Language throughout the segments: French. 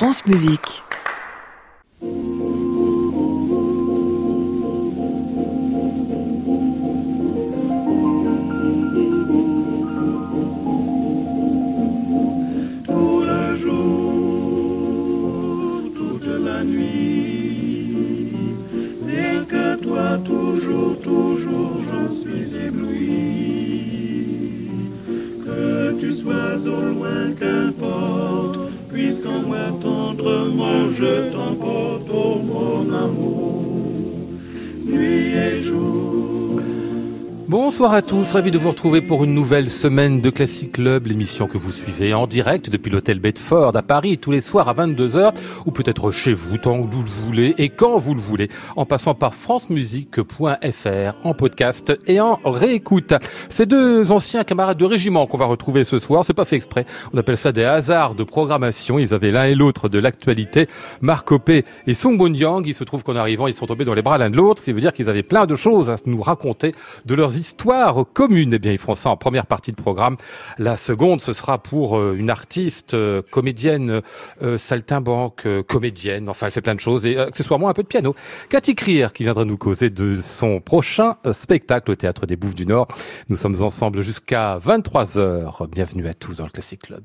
France Musique. Bon, Bonsoir à tous, ravi de vous retrouver pour une nouvelle semaine de Classic Club, l'émission que vous suivez en direct depuis l'hôtel Bedford à Paris tous les soirs à 22h ou peut-être chez vous tant que vous le voulez et quand vous le voulez en passant par francemusique.fr en podcast et en réécoute. Ces deux anciens camarades de régiment qu'on va retrouver ce soir, c'est pas fait exprès, on appelle ça des hasards de programmation, ils avaient l'un et l'autre de l'actualité, Marc Opé et Song Boon Yang, il se trouve qu'en arrivant ils sont tombés dans les bras l'un de l'autre, ce qui veut dire qu'ils avaient plein de choses à nous raconter de leurs histoires commune. Eh bien, Yves ça en première partie de programme. La seconde, ce sera pour euh, une artiste, euh, comédienne, euh, saltimbanque, comédienne. Enfin, elle fait plein de choses et accessoirement un peu de piano. Cathy Crier qui viendra nous causer de son prochain spectacle au Théâtre des Bouffes du Nord. Nous sommes ensemble jusqu'à 23 heures. Bienvenue à tous dans le Classic Club.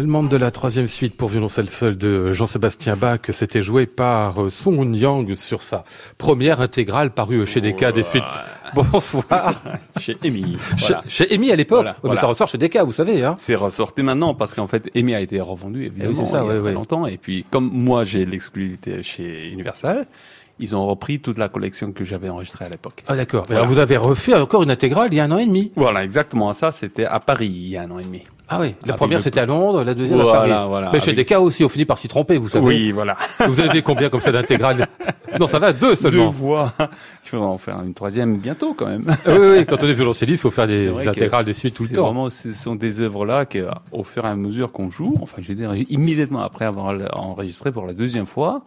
L'allemande de la troisième suite pour violoncelle seul de Jean-Sébastien Bach, c'était joué par euh, Song Yang sur sa première intégrale parue chez Decca des suites. Bonsoir. chez Amy. Voilà. Chez, chez Amy à l'époque. Voilà, voilà. Ça ressort chez Decca, vous savez. Hein. C'est ressorti maintenant parce qu'en fait, Amy a été revendu évidemment oui, ça, il y a ouais, très ouais. longtemps. Et puis, comme moi, j'ai l'exclusivité chez Universal, ils ont repris toute la collection que j'avais enregistrée à l'époque. Ah d'accord. Voilà. Alors vous avez refait encore une intégrale il y a un an et demi. Voilà, exactement. Ça, c'était à Paris il y a un an et demi. Ah oui, la première c'était à Londres, la deuxième voilà, à Paris. Voilà, Mais chez avec... Aussi, on finit par s'y tromper, vous savez. Oui, voilà. Vous avez combien comme ça d'intégrales Non, ça va, deux seulement. Deux voix. Je vais en faire une troisième bientôt quand même. oui, oui, quand on est violoncelliste, il faut faire des, des intégrales des suites tout le temps. Vraiment, ce sont des œuvres là que, au fur et à mesure qu'on joue, enfin, je veux dire, immédiatement après avoir enregistré pour la deuxième fois,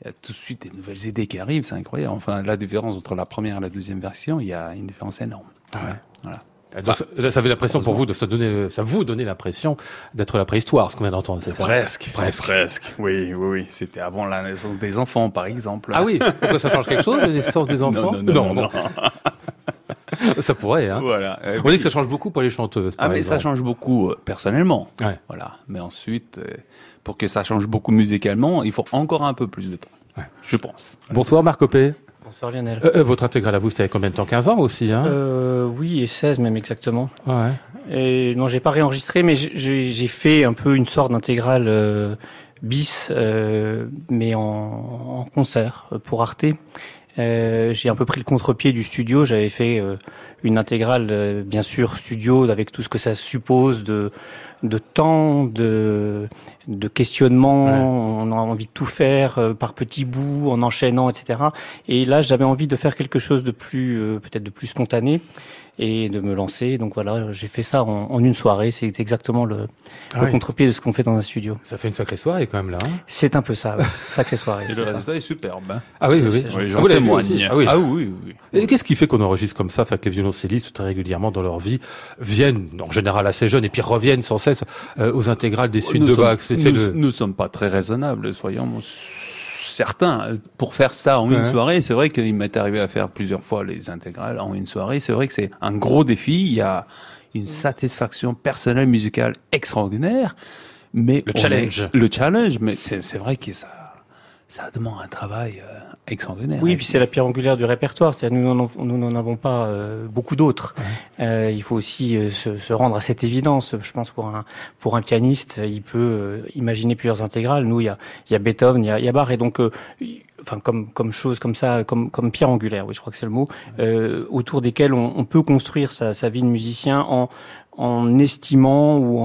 il y a tout de suite des nouvelles idées qui arrivent, c'est incroyable. Enfin, la différence entre la première et la deuxième version, il y a une différence énorme. Ah ouais. Voilà. Donc, là, ça avait l'impression pour vous de ça donner, ça vous donnait l'impression d'être la préhistoire, ce qu'on vient d'entendre, c'est ça Presque, presque, presque. Oui, oui, oui. C'était avant la naissance des enfants, par exemple. Ah oui. Pourquoi ça change quelque chose, la naissance des enfants Non, non, non. non, non. ça pourrait, hein. Voilà. On puis... dit que ça change beaucoup pour les chanteuses. Ah, mais exemple. ça change beaucoup euh, personnellement. Ouais. Voilà. Mais ensuite, euh, pour que ça change beaucoup musicalement, il faut encore un peu plus de temps. Ouais. Je pense. Bonsoir Marc Opé. Bonsoir Lionel. Euh, votre intégrale à vous, c'était combien de temps? 15 ans aussi, hein? Euh, Oui, et 16 même exactement. Ouais. Et non, j'ai pas réenregistré, mais j'ai fait un peu une sorte d'intégrale euh, bis, euh, mais en, en, concert pour Arte. Euh, j'ai un peu pris le contre-pied du studio. J'avais fait euh, une intégrale, euh, bien sûr, studio, avec tout ce que ça suppose de, de temps, de, de questionnement. Ouais. On a envie de tout faire euh, par petits bouts, en enchaînant, etc. Et là, j'avais envie de faire quelque chose de plus, euh, peut-être de plus spontané et de me lancer. Donc voilà, j'ai fait ça en, en, une soirée. C'est exactement le, ah le oui. contre-pied de ce qu'on fait dans un studio. Ça fait une sacrée soirée quand même là. Hein c'est un peu ça, ouais. sacrée soirée. et le résultat est superbe. Hein ah oui, oui, oui. oui J'en témoigne. Ah oui, ah oui, oui. Et qu'est-ce qui fait qu'on enregistre comme ça, fait que les violoncellistes très régulièrement dans leur vie viennent, en général assez jeunes, et puis reviennent sans cesse euh, aux intégrales des suites nous de sommes, Bach? Nous, le... nous sommes pas très raisonnables, soyons certains. Pour faire ça en une soirée, c'est vrai qu'il m'est arrivé à faire plusieurs fois les intégrales en une soirée. C'est vrai que c'est un gros défi. Il y a une satisfaction personnelle musicale extraordinaire. Mais le challenge. Est, le challenge, mais c'est vrai que ça, ça demande un travail euh, extraordinaire. Oui, puis c'est la pierre angulaire du répertoire. C'est-à-dire nous n'en nous n'en avons pas euh, beaucoup d'autres. Ouais. Euh, il faut aussi euh, se, se, rendre à cette évidence. Je pense pour un pour un pianiste, il peut euh, imaginer plusieurs intégrales. Nous, il y a il y a Beethoven, il y a, il y a Bach, et donc euh, enfin comme comme chose comme ça, comme comme pierre angulaire. Oui, je crois que c'est le mot euh, autour desquels on, on peut construire sa, sa vie de musicien en en estimant ou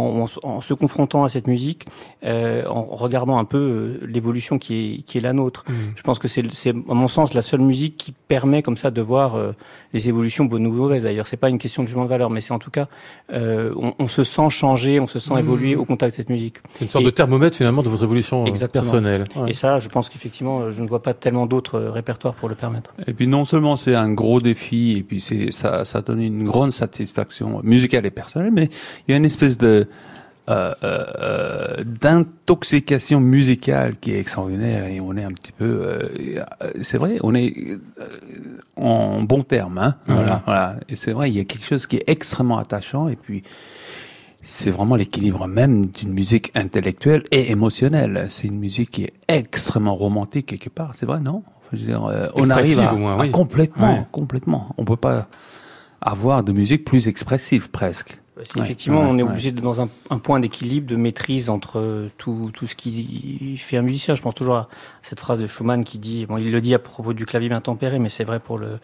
en, se confrontant à cette musique, euh, en regardant un peu euh, l'évolution qui est, qui est la nôtre. Mmh. Je pense que c'est, à mon sens, la seule musique qui permet comme ça de voir euh, les évolutions bonnes ou mauvaises. D'ailleurs, c'est pas une question de jugement de valeur, mais c'est en tout cas, euh, on, on, se sent changer, on se sent mmh. évoluer au contact de cette musique. C'est une sorte Et, de thermomètre finalement de votre évolution euh, exactement. personnelle. Ouais. Et ça, je pense qu'effectivement, je ne vois pas tellement d'autres euh, répertoires pour le permettre. Et puis non seulement c'est un gros défi, et puis c'est ça, ça donne une grande satisfaction musicale et personnelle mais il y a une espèce de euh, euh, d'intoxication musicale qui est extraordinaire et on est un petit peu, euh, c'est vrai, on est euh, en bon terme, hein, mmh. voilà, voilà. Et c'est vrai, il y a quelque chose qui est extrêmement attachant et puis c'est vraiment l'équilibre même d'une musique intellectuelle et émotionnelle. C'est une musique qui est extrêmement romantique quelque part, c'est vrai, non? Je veux dire, on arrive à, moins, oui. à complètement, complètement. On peut pas avoir de musique plus expressive presque. Ouais, effectivement, ouais, on est obligé de, dans un, un point d'équilibre, de maîtrise entre tout, tout ce qui fait un musicien. Je pense toujours à cette phrase de Schumann qui dit, bon, il le dit à propos du clavier bien tempéré, mais c'est vrai pour le,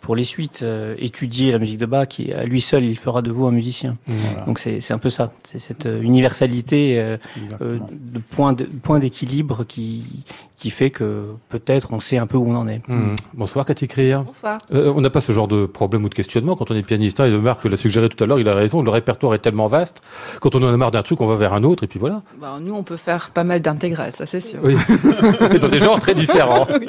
pour les suites, euh, étudier la musique de Bach, qui à lui seul, il fera de vous un musicien. Voilà. Donc c'est un peu ça, c'est cette universalité euh, euh, de point de point d'équilibre qui qui fait que peut-être on sait un peu où on en est. Mmh. Bonsoir Cathy Crier. Bonsoir. Euh, on n'a pas ce genre de problème ou de questionnement quand on est pianiste. Hein, et Marc l'a suggéré tout à l'heure, il a raison. Le répertoire est tellement vaste quand on en a marre d'un truc, on va vers un autre et puis voilà. Bah, nous, on peut faire pas mal d'intégrales, ça c'est sûr. Oui. dans des genres très différents. oui.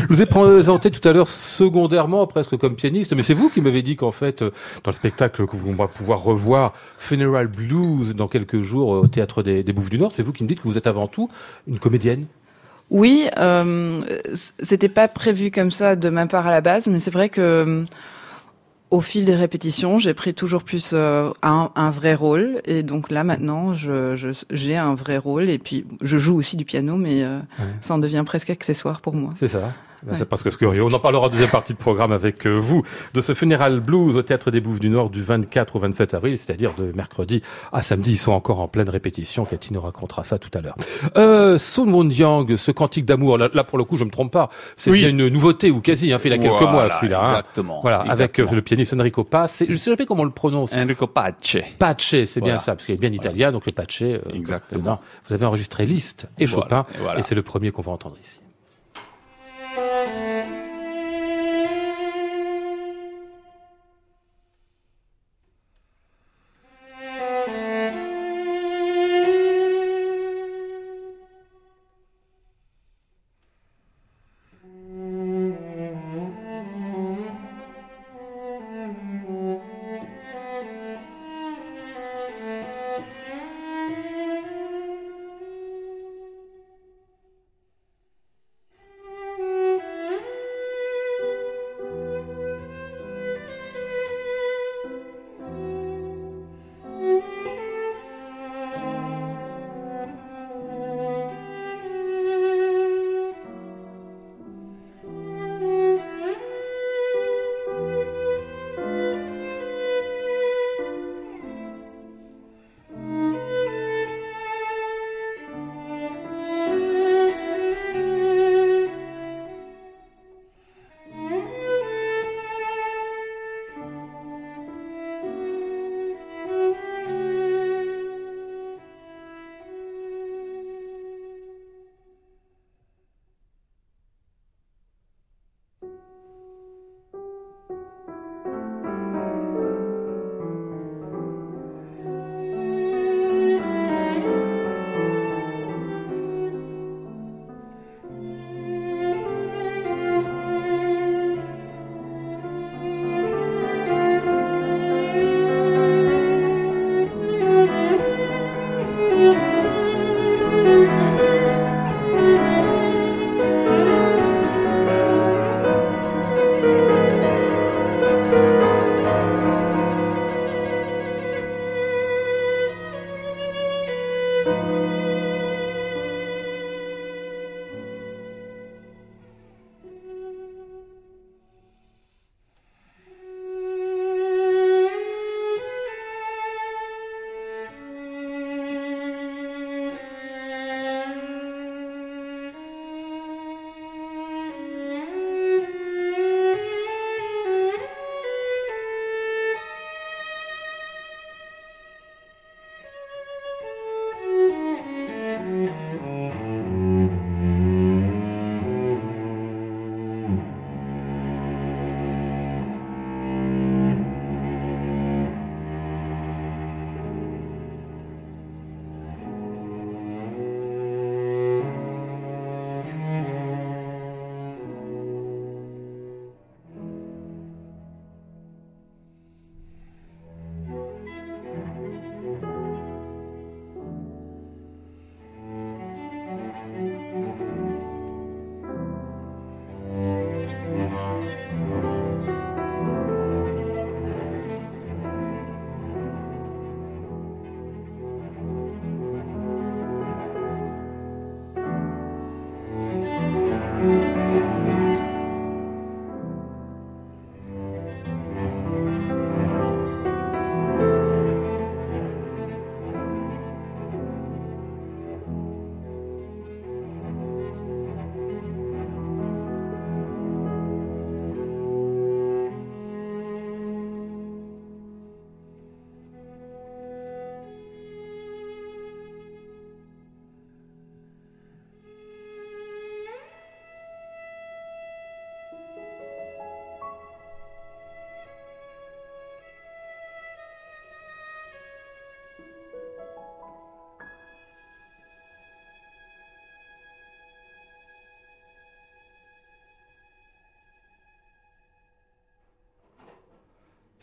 Je vous ai présenté tout à l'heure secondairement presque comme pianiste, mais c'est vous qui m'avez dit qu'en fait, euh, dans le spectacle que on va pouvoir revoir, Funeral Blues, dans quelques jours au Théâtre des, des Bouffes du Nord, c'est vous qui me dites que vous êtes avant tout une comédienne oui, euh, c'était pas prévu comme ça de ma part à la base, mais c'est vrai que au fil des répétitions, j'ai pris toujours plus euh, un, un, vrai rôle. Et donc là, maintenant, je, je, j'ai un vrai rôle. Et puis, je joue aussi du piano, mais euh, ça en devient presque accessoire pour moi. C'est ça. Ben, c'est parce que c'est curieux. On en parlera en deuxième partie de programme avec euh, vous de ce funéral blues au Théâtre des Bouffes du Nord du 24 au 27 avril, c'est-à-dire de mercredi à samedi. Ils sont encore en pleine répétition. Cathy nous racontera ça tout à l'heure. Euh, Sun Moon Yang, ce cantique d'amour, là, pour le coup, je me trompe pas. C'est bien une nouveauté ou quasi, hein, fait il y a quelques mois celui-là. Hein. Exactement. Voilà, avec euh, le pianiste Enrico Pace. Je sais jamais comment on le prononce. Enrico Pace. Pace, c'est bien ça, parce qu'il est bien italien, donc le Pace. Euh, Exactement. vous avez enregistré Liszt et Chopin, et c'est le premier qu'on va entendre ici. Música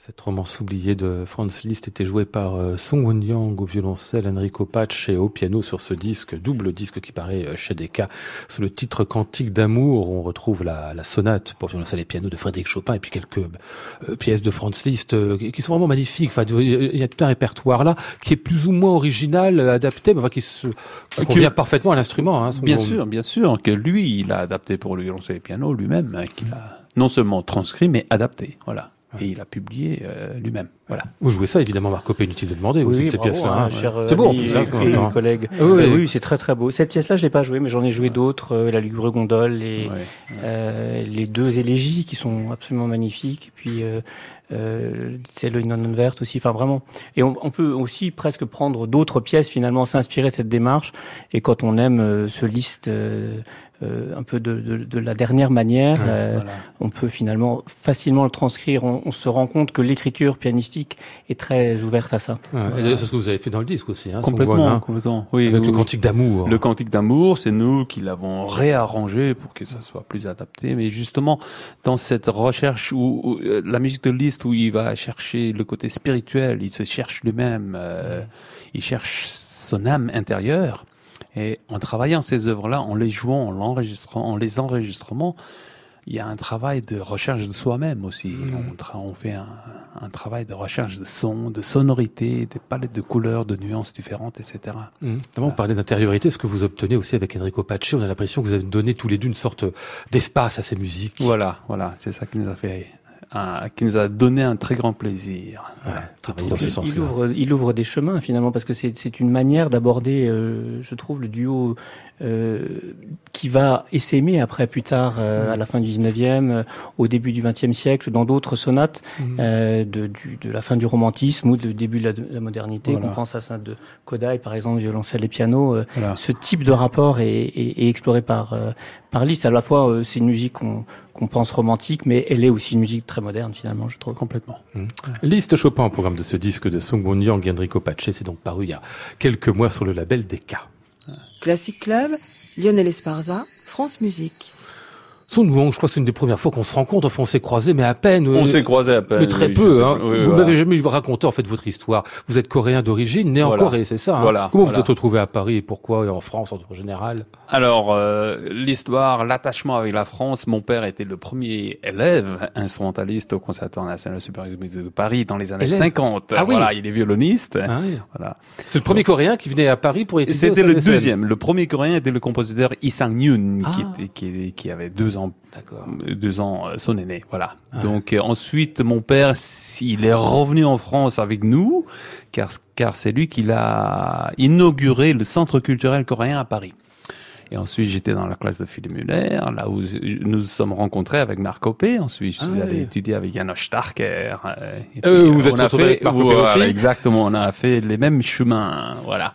Cette romance oubliée de Franz Liszt était jouée par euh, Song Won-yang au violoncelle, Enrico Pace et au piano sur ce disque, double disque qui paraît euh, chez Decca, sous le titre Cantique d'amour. On retrouve la, la, sonate pour violoncelle et piano de Frédéric Chopin et puis quelques euh, pièces de Franz Liszt euh, qui sont vraiment magnifiques. Enfin, il y a tout un répertoire là qui est plus ou moins original, adapté, mais enfin, qui se qui convient parfaitement à l'instrument. Hein, bien sûr, bien sûr, que lui, il a adapté pour le violoncelle et piano lui-même, hein, qu'il a non seulement transcrit, mais adapté. Voilà. Et il a publié euh, lui-même. Voilà. Vous jouez ça, évidemment, Marco, pas inutile de demander oui, aussi oui, cette pièce-là. hein, cher c'est beau, en plus, hein, quand et collègue. Ah oui, Euh, oui. oui, c'est très très beau. Cette pièce-là, je l'ai pas jouée, mais j'en ai joué d'autres, euh, la Lugubre Gondole et Ouais. euh, les deux élégies qui sont absolument magnifiques. Et puis euh, euh, c'est le non verte aussi. Enfin vraiment. Et on, on peut aussi presque prendre d'autres pièces finalement, s'inspirer de cette démarche. Et quand on aime euh, ce liste. Euh, un peu de, de, de la dernière manière, euh, Voilà. on peut finalement facilement le transcrire. On, on se rend compte que l'écriture pianistique est très ouverte à ça. Ouais, et d'ailleurs, C'est ce que vous avez fait dans le disque aussi. Hein, Complètement, hein, complètement. Oui, avec oui, le cantique d'amour. Le cantique d'amour, c'est nous qui l'avons réarrangé pour que ça soit plus adapté. Mais justement, dans cette recherche où, où, euh, la musique de Liszt, où il va chercher le côté spirituel, il se cherche lui-même, euh, il cherche son âme intérieure. Et en travaillant ces œuvres-là, en les jouant, en l'enregistrant, en les enregistrements, il y a un travail de recherche de soi-même aussi. On, tra- on fait un, un travail de recherche de son, de sonorité, des palettes de couleurs, de nuances différentes, etc. Mmh. Notamment, vous parlez d'intériorité, ce que vous obtenez aussi avec Enrico Pace. On a l'impression que vous avez donné tous les deux une sorte d'espace à ces musiques? Voilà, voilà, c'est ça qui nous a fait, un- qui nous a donné un très grand plaisir. Ouais, dans ce Il sens-là. ouvre, il ouvre des chemins finalement parce que c'est c'est une manière d'aborder, euh, je trouve, le duo euh, qui va essaimer après plus tard, euh, à la fin du 19e, euh, au début du 20e siècle, dans d'autres sonates euh, de, du, de la fin du romantisme ou du début de la, de la modernité. Voilà. On pense à ça de Kodai, par exemple, violoncelle et piano. euh, Voilà. ce type de rapport est, est- est exploré par par Liszt. À la fois, euh, c'est une musique qu'on pense romantique, mais elle est aussi une musique très moderne finalement, je trouve. Complètement. Liste Chopin au programme de ce disque de Song Won Yang et Enrico Pace. C'est donc paru il y a quelques mois sur le label Decca. Classic Club, Lionel Esparza, France Musique. Won, je crois que c'est une des premières fois qu'on se rencontre. Enfin, on s'est croisés, mais à peine. On euh, s'est croisés à peine. mais très oui, peu. Hein. Oui, vous voilà. m'avez jamais raconté en fait votre histoire. Vous êtes coréen d'origine, né en. Corée, c'est ça. hein Voilà, Comment voilà. vous êtes retrouvé à Paris et pourquoi et en France en général Alors, euh, l'histoire, l'attachement avec la France, mon père était le premier élève instrumentaliste au Conservatoire national supérieur de musique de Paris dans les années Élève 50. Ah oui. Voilà, il est violoniste. Ah oui. Voilà. C'est le premier Coréen qui venait à Paris pour étudier. C'était le deuxième. Le premier coréen était le compositeur Lee Sang-yoon, qui, Ah. était, qui, qui avait deux ans, Deux ans euh, son aîné. Voilà. Ah. Donc euh, ensuite, mon père, il est revenu en France avec nous, car car c'est lui qui l'a inauguré le centre culturel coréen à Paris. Et ensuite, j'étais dans la classe de Philippe Muller, là où nous nous sommes rencontrés avec Marc Copé. Ensuite, je suis Ah allé oui. étudier avec Janos Starker. euh, Euh, vous on êtes a fait, avec Marc Copé voilà, aussi Exactement, on a fait les mêmes chemins. Voilà.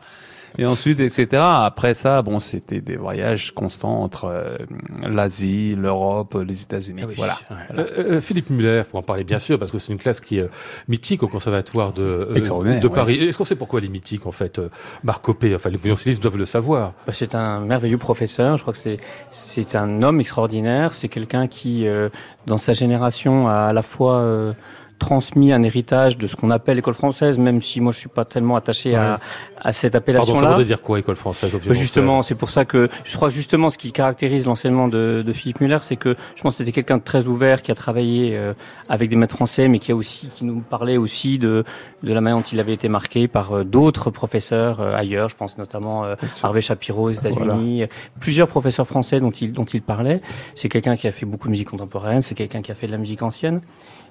Et ensuite, etc. Après ça, bon, c'était des voyages constants entre euh, l'Asie, l'Europe, les États-Unis. Ah oui. Voilà. Ouais. Voilà. Euh, euh, Philippe Muller, faut en parler bien sûr parce que c'est une classe qui est mythique au conservatoire de, euh, de ouais. Paris. Est-ce qu'on sait pourquoi elle est mythique en fait euh, Marc Copé, enfin les violoncellistes doivent le savoir. Bah, C'est un merveilleux professeur. Je crois que c'est c'est un homme extraordinaire. C'est quelqu'un qui, euh, dans sa génération, a à la fois euh, transmis un héritage de ce qu'on appelle l'école française, même si moi je suis pas tellement attaché à, à cette Pardon, ça appellation-là. voudrait dire quoi école française Bah, justement, c'est pour ça que je crois justement ce qui caractérise l'enseignement de, de Philippe Muller, c'est que je pense que c'était quelqu'un de très ouvert qui a travaillé euh, avec des maîtres français, mais qui a aussi qui nous parlait aussi de de la manière dont il avait été marqué par euh, d'autres professeurs euh, ailleurs. Je pense notamment euh, Harvey Shapiro aux États-Unis, plusieurs professeurs français dont il dont il parlait. C'est quelqu'un qui a fait beaucoup de musique contemporaine, c'est quelqu'un qui a fait de la musique ancienne.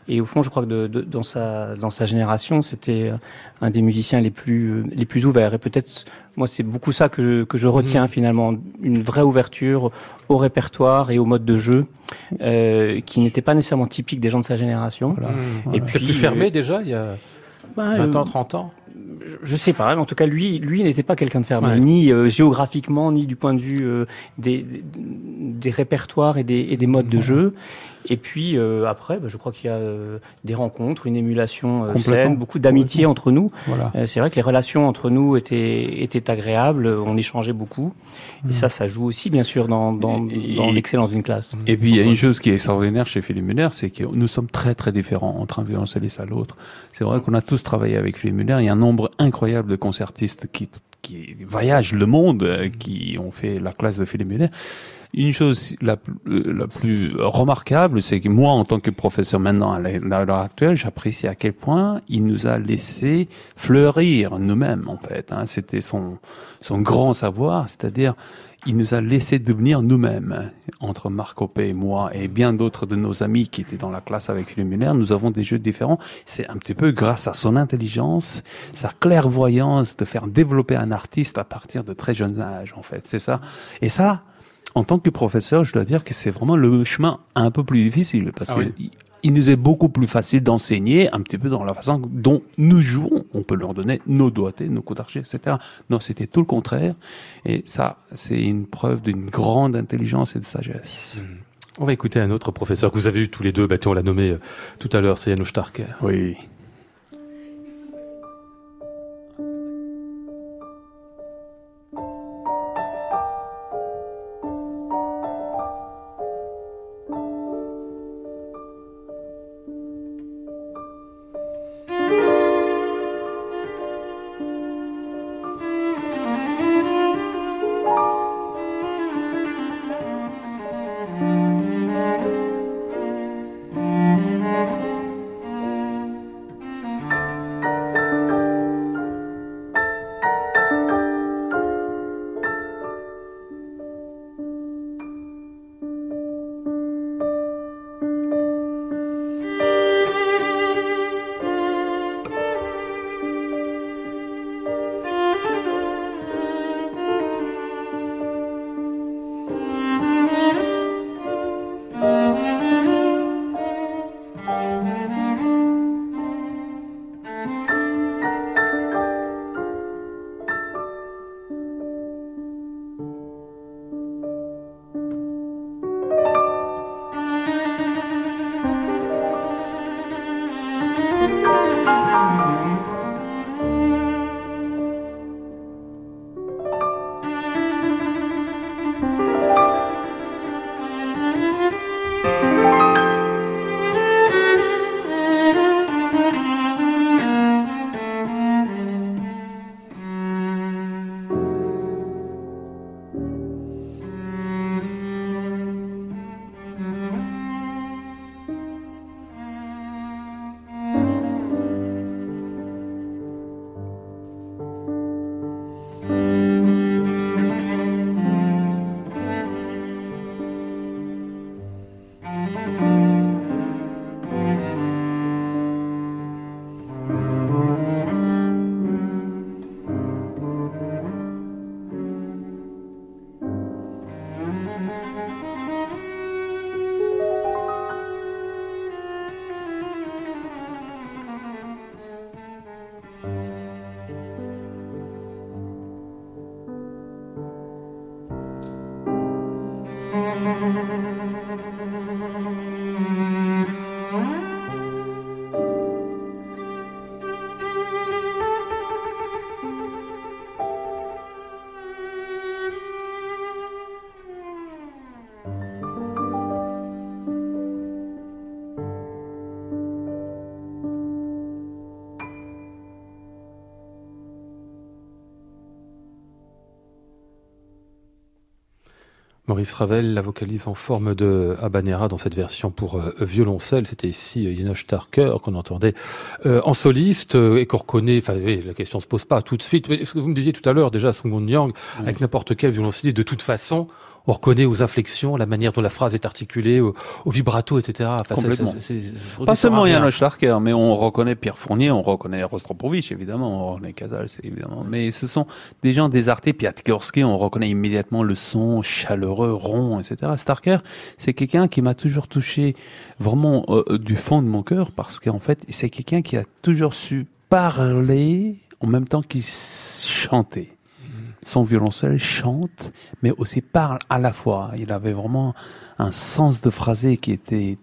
Et au fond, je crois que de, de- dans sa dans sa génération, c'était un des musiciens les plus les plus ouverts. Et peut-être moi, c'est beaucoup ça que je, que je retiens finalement, une vraie ouverture au répertoire et au mode de jeu, euh, qui n'était pas nécessairement typique des gens de sa génération. Mmh. Et C'était puis, plus fermé euh, déjà il y a Ben, 20 euh, ans, 30 ans je- sais pas, mais en tout cas lui, lui n'était pas quelqu'un de fermé, Ouais. ni euh, géographiquement, ni du point de vue euh, des, des, des répertoires et des, et des modes de jeu. Et puis euh, après, bah, je crois qu'il y a euh, des rencontres, une émulation euh, saine, beaucoup d'amitié entre nous. Voilà. Euh, c'est vrai que les relations entre nous étaient, étaient agréables, on échangeait beaucoup. Et ça, ça joue aussi, bien sûr, dans, dans, dans l'excellence d'une classe. Et puis il y a une chose qui est extraordinaire chez Philippe Muller, c'est que nous sommes très très différents entre un violoncelliste à l'autre. C'est vrai qu'on a tous travaillé avec Philippe Muller. Il y a un nombre incroyable de concertistes qui qui voyagent le monde, euh, qui ont fait la classe de Philippe Muller. Une chose la, pl- la plus remarquable, c'est que moi, en tant que professeur maintenant à l'heure actuelle, j'apprécie à quel point il nous a laissé fleurir nous-mêmes, en fait. hein. C'était son, grand savoir, c'est-à-dire il nous a laissé devenir nous-mêmes. Entre Marc Hoppé et moi et bien d'autres de nos amis qui étaient dans la classe avec Philippe Muller, nous avons des jeux différents. C'est un petit peu grâce à son intelligence, sa clairvoyance de faire développer un artiste à partir de très jeune âge, en fait. C'est ça. Et ça, en tant que professeur, je dois dire que c'est vraiment le chemin un peu plus difficile parce Ah que oui. il- nous est beaucoup plus facile d'enseigner un petit peu dans la façon dont nous jouons. On peut leur donner nos doigtés, nos coups d'archet, etc. Non, c'était tout le contraire. Et ça, c'est une preuve d'une grande intelligence et de sagesse. On va écouter un autre professeur que vous avez eu tous les deux, bah, on l'a nommé euh, tout à l'heure, c'est Janusz Starker. Oui. Maurice Ravel la vocalise en forme de habanera dans cette version pour euh, violoncelle. C'était ici euh, Janos Starker qu'on entendait euh, en soliste euh, et qu'on reconnaît. Enfin, oui, la question se pose pas tout de suite. Mais ce que vous me disiez tout à l'heure, déjà, Sung Yang, avec n'importe quel violoncelliste, de toute façon, on reconnaît aux inflexions, la manière dont la phrase est articulée, au, au vibrato, etc. Enfin, Complètement. ça- ça Pas seulement à rien. Janos Starker, mais on reconnaît Pierre Fournier, on reconnaît Rostropovich, évidemment, on reconnaît Casals, évidemment. Mais ce sont des gens des artés, Piatkorsky, on reconnaît immédiatement le son chaleureux, rond, etc. Starker, c'est quelqu'un qui m'a toujours touché vraiment euh, du fond de mon cœur, parce qu'en fait, c'est quelqu'un qui a toujours su parler en même temps qu'il chantait. son violoncelle chante, mais aussi parle à la fois. Il avait vraiment un sens de phrasé qui était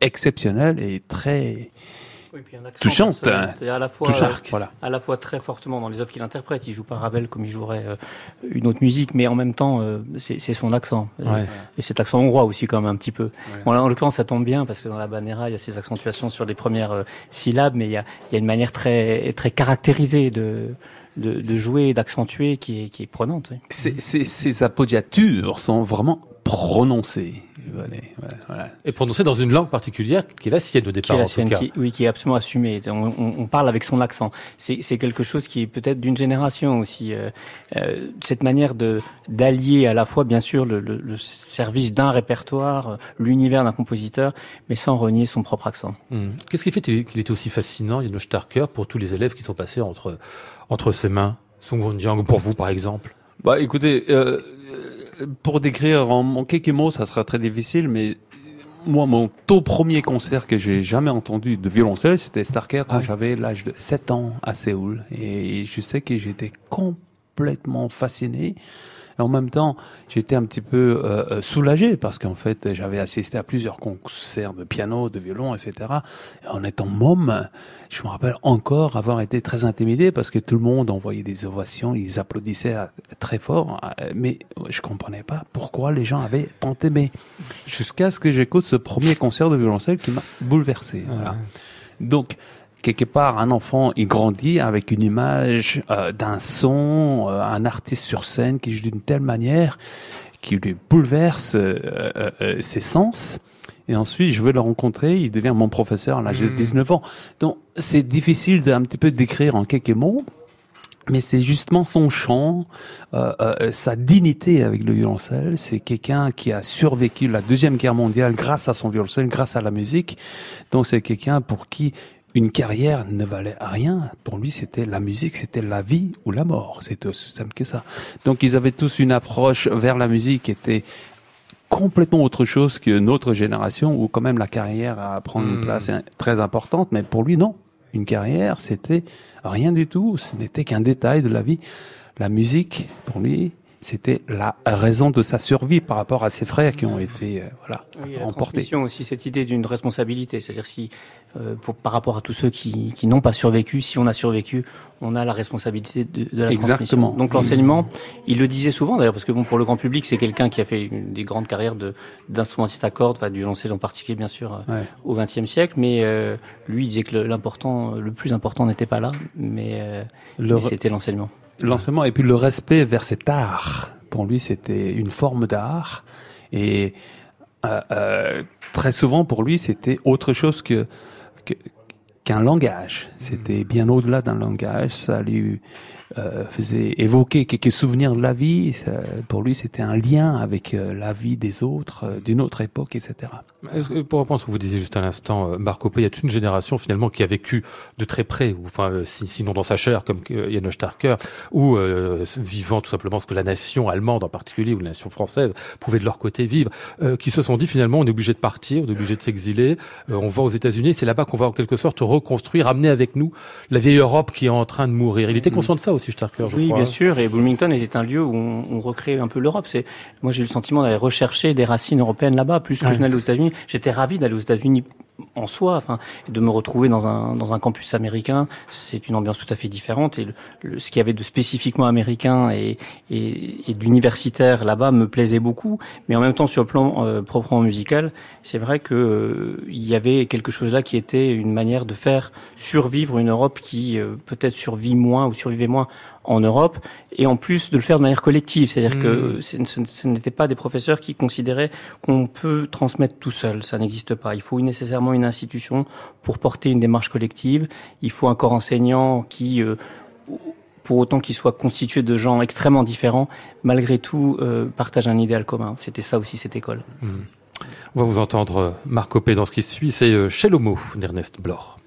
exceptionnel et très Oui, puis un accent touchante, hein. À la fois, euh, Voilà. à la fois très fortement dans les œuvres qu'il interprète. Il joue pas Ravel comme il jouerait euh, une autre musique, mais en même temps, euh, c'est son accent. Et- Ouais. Et cet accent hongrois aussi, quand même, un petit peu. Bon, là, en l'occurrence, ça tombe bien, parce que dans la Banera, il y a ces accentuations sur les premières euh, syllabes, mais il y a, il y a une manière très, très caractérisée de, de, de jouer, et d'accentuer, qui est, qui est prenante. oui. Ces, ces, ces appoggiatures sont vraiment prononcées. Voilà, voilà, voilà. Et prononcé dans une langue particulière qui est la sienne au Qui est, départ, en tout cas. qui- oui, qui est absolument assumé. On, on- on parle avec son accent. C'est quelque chose qui est peut-être d'une génération aussi. euh, euh, cette manière de d'allier à la fois, bien sûr, le, le- le service d'un répertoire, euh, l'univers d'un compositeur, mais sans renier son propre accent. Hmm. Qu'est-ce qui fait qu'il était aussi fascinant, Janos Starker, pour tous les élèves qui sont passés entre, entre ses mains? Song Won-jiang, pour vous, par exemple? Bah, écoutez, euh, pour décrire en, quelques mots, ça sera très difficile, mais moi, mon tout premier concert que j'ai jamais entendu de violoncelle, c'était Starker quand Ah j'avais l'âge de 7 ans à Séoul. Et je sais que j'étais complètement fasciné. Et en même temps, j'étais un petit peu euh, euh, soulagé parce qu'en fait, j'avais assisté à plusieurs concerts de piano, de violon, etc. Et en étant môme, je me rappelle encore avoir été très intimidé parce que tout le monde envoyait des ovations, ils applaudissaient euh, très fort, euh, mais je comprenais pas pourquoi les gens avaient tant aimé. Jusqu'à ce que j'écoute ce premier concert de violoncelle qui m'a bouleversé. Voilà. Donc, quelque part, un enfant, il grandit avec une image euh, d'un son, euh, un artiste sur scène qui joue d'une telle manière qui lui bouleverse euh, ses sens. Et ensuite, je vais le rencontrer, il devient mon professeur à l'âge de 19 ans. Donc, c'est difficile d'un petit peu décrire en quelques mots, mais c'est justement son chant, euh, euh, sa dignité avec le violoncelle. C'est quelqu'un qui a survécu la deuxième guerre mondiale grâce à son violoncelle, grâce à la musique. Donc c'est quelqu'un pour qui une carrière ne valait rien. Pour lui, c'était la musique, c'était la vie ou la mort. C'était aussi simple que ça. Donc ils avaient tous une approche vers la musique qui était complètement autre chose que notre génération où quand même la carrière a prendre une Mm. place très importante. Mais pour lui, non. Une carrière, c'était rien du tout. Ce n'était qu'un détail de la vie. La musique, pour lui, c'était la raison de sa survie par rapport à ses frères qui ont été, euh, voilà, Oui, la emportés. aussi, cette idée d'une responsabilité. C'est-à-dire si, euh, pour, par rapport à tous ceux qui, qui n'ont pas survécu, si on a survécu, on a la responsabilité de, de la Exactement. transmission. Donc l'enseignement, il le disait souvent d'ailleurs, parce que bon, pour le grand public, c'est quelqu'un qui a fait une des grandes carrières de d'instrumentiste à cordes, enfin, du violoncelle en particulier, bien sûr, euh, Ouais. au XXe siècle. Mais euh, lui, il disait que le- l'important, le plus important n'était pas là, mais, Le mais c'était l'enseignement. L'enseignement et puis le respect vers cet art. Pour lui, c'était une forme d'art et euh, euh, très souvent pour lui, c'était autre chose que que- qu'un langage. C'était bien au-delà d'un langage. Ça lui euh, faisait évoquer quelques souvenirs de la vie. Ça- pour lui, c'était un lien avec euh, la vie des autres, euh, d'une autre époque, etc. Est-ce que, pour reprendre ce que vous disiez juste à l'instant, euh, Marco P, il y a toute une génération finalement qui a vécu de très près, ou enfin euh, si- sinon dans sa chair, comme euh, Janos Starker, ou euh, vivant tout simplement ce que la nation allemande en particulier, ou la nation française, pouvait de leur côté vivre, euh, qui se sont dit finalement on est obligé de partir, on est obligé de s'exiler, euh, on va aux États-Unis, c'est là-bas qu'on va en quelque sorte reconstruire, amener avec nous la vieille Europe qui est en train de mourir. Il était conscient de ça aussi, Starker, je oui, crois. bien sûr. Et Bloomington était un lieu où on, on recrée un peu l'Europe. C'est, moi, j'ai eu le sentiment d'aller rechercher des racines européennes là-bas, plus que Ouais. je n'allais aux États-Unis. J'étais ravi d'aller aux États-Unis en soi, enfin, de me retrouver dans un dans un campus américain. C'est une ambiance tout à fait différente. Et ce qu'il y avait de spécifiquement américain et et, et d'universitaire là-bas me plaisait beaucoup. Mais en même temps, sur le plan euh, proprement musical, c'est vrai que euh, il y avait quelque chose là qui était une manière de faire survivre une Europe qui euh, peut-être survit moins ou survivait moins en Europe, et en plus de le faire de manière collective, c'est-à-dire Mm. que ce, n'étaient pas des professeurs qui considéraient qu'on peut transmettre tout seul, ça n'existe pas. Il faut nécessairement une institution pour porter une démarche collective. Il faut un corps enseignant qui, euh, pour autant qu'il soit constitué de gens extrêmement différents, malgré tout euh, partage un idéal commun. C'était ça aussi cette école. On va vous entendre Marco P dans ce qui suit, c'est euh, Chez l'homo d'Ernest Bloch.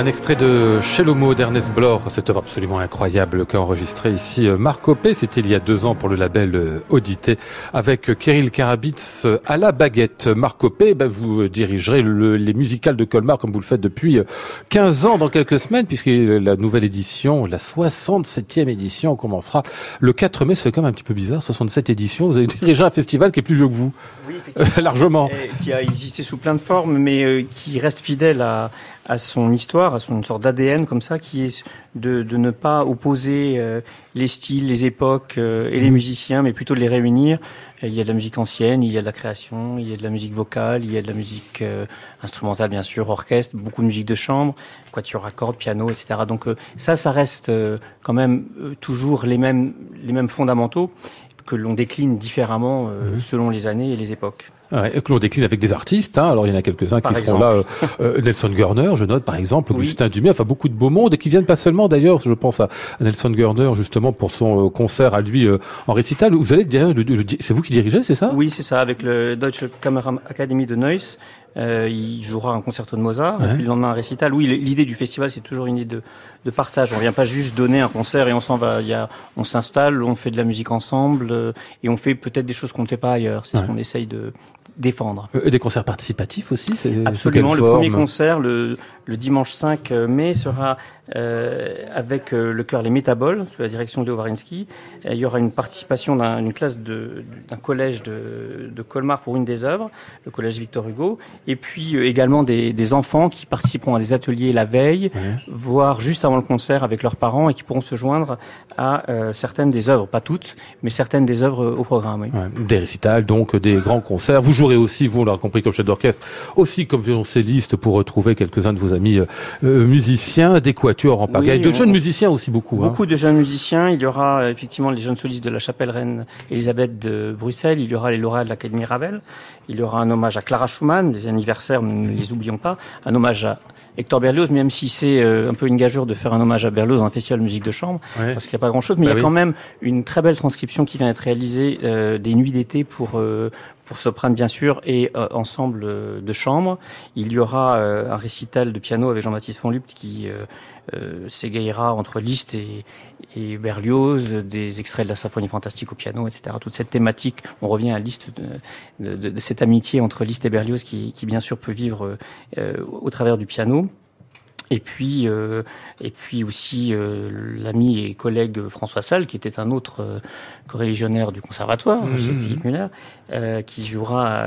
Un extrait de Chez l'Homo d'Ernest Bloch, cette œuvre absolument incroyable qu'a enregistré ici euh, Marc Copé. C'était il y a deux ans pour le label euh, Audité avec Kirill Karabitz euh, à la baguette. Marc Copé, ben, vous dirigerez les musicales de Colmar comme vous le faites depuis 15 ans dans quelques semaines puisque la nouvelle édition, la 67e édition commencera le 4 mai. Fait quand même un petit peu bizarre, 67 éditions. Vous avez dirigé un festival qui est plus vieux que vous. Oui, largement. qui a existé sous plein de formes mais qui reste fidèle à, à son histoire, à son une sorte d'ADN comme ça, qui est de, de ne pas opposer euh, les styles, les époques euh, et les mmh. musiciens, mais plutôt de les réunir. Il y a de la musique ancienne, il y a de la création, il y a de la musique vocale, il y a de la musique euh, instrumentale bien sûr, orchestre, beaucoup de musique de chambre, quatuor à cordes, piano, etc. Donc ça, ça reste quand même toujours les mêmes les mêmes fondamentaux que l'on décline différemment mmh. selon les années et les époques. Ouais, l'on décline avec des artistes. Hein. Alors il y en a quelques-uns qui seront là. Euh, euh, Nelson Gurner, je note par exemple, Augustin Dumay, enfin beaucoup de beaux monde et qui viennent pas seulement d'ailleurs, je pense à Nelson Gurner justement pour son euh, concert à lui en récital. Vous allez dire, c'est vous qui dirigez, c'est ça? Oui, c'est ça, avec le Deutsche Kammerakademie de Neuss. Euh, il jouera un concerto de Mozart, et puis le lendemain un récital. Oui, l'idée du festival, c'est toujours une idée de, de, partage. On vient pas juste donner un concert et on s'en va. Il y a, on s'installe, on fait de la musique ensemble, et on fait peut-être des choses qu'on ne fait pas ailleurs. C'est ce qu'on essaye de, défendre. Euh, et des concerts participatifs aussi Absolument. Le premier concert, le, le, dimanche 5 mai, sera euh, avec euh, le chœur Les Métaboles, sous la direction de Léo Varinsky. il y aura une participation d'une classe d'un collège de, de, Colmar pour une des œuvres, le collège Victor Hugo. Et puis également des, des, enfants qui participeront à des ateliers la veille, voire juste avant le concert avec leurs parents et qui pourront se joindre à certaines des œuvres, pas toutes, mais certaines des œuvres au programme. Oui. Des récitals, donc des grands concerts. Vous jouerez aussi, vous, on l'a compris, comme chef d'orchestre, aussi comme violoncelliste pour retrouver quelques-uns de vos amis euh, euh, musiciens, des quatuors en pagaille, de jeunes musiciens aussi beaucoup. Hein. Beaucoup de jeunes musiciens. Il y aura euh, effectivement les jeunes solistes de la chapelle reine Elisabeth de Bruxelles. Il y aura les lauréats de l'Académie Ravel. Il y aura un hommage à Clara Schumann, des anniversaires, ne les oublions pas. Un hommage à Hector Berlioz, même si c'est un peu une gageure de faire un hommage à Berlioz dans un festival de musique de chambre, parce qu'il n'y a pas grand-chose, mais bah il y a quand même une très belle transcription qui vient d'être réalisée des nuits d'été pour pour soprane bien sûr et euh, ensemble euh, de chambre. Il y aura euh, un récital de piano avec Jean-Baptiste Fonlupt qui s'égayera entre Liszt et, et, Berlioz, des extraits de la symphonie fantastique au piano, etc. Toute cette thématique, on revient à Liszt de, de, de cette amitié entre Liszt et Berlioz qui, qui bien sûr peut vivre au travers du piano. Et puis, euh, et puis aussi euh, l'ami et collègue François Salle, qui était un autre euh, du conservatoire, mmh. chez Philippe Muller, euh, qui jouera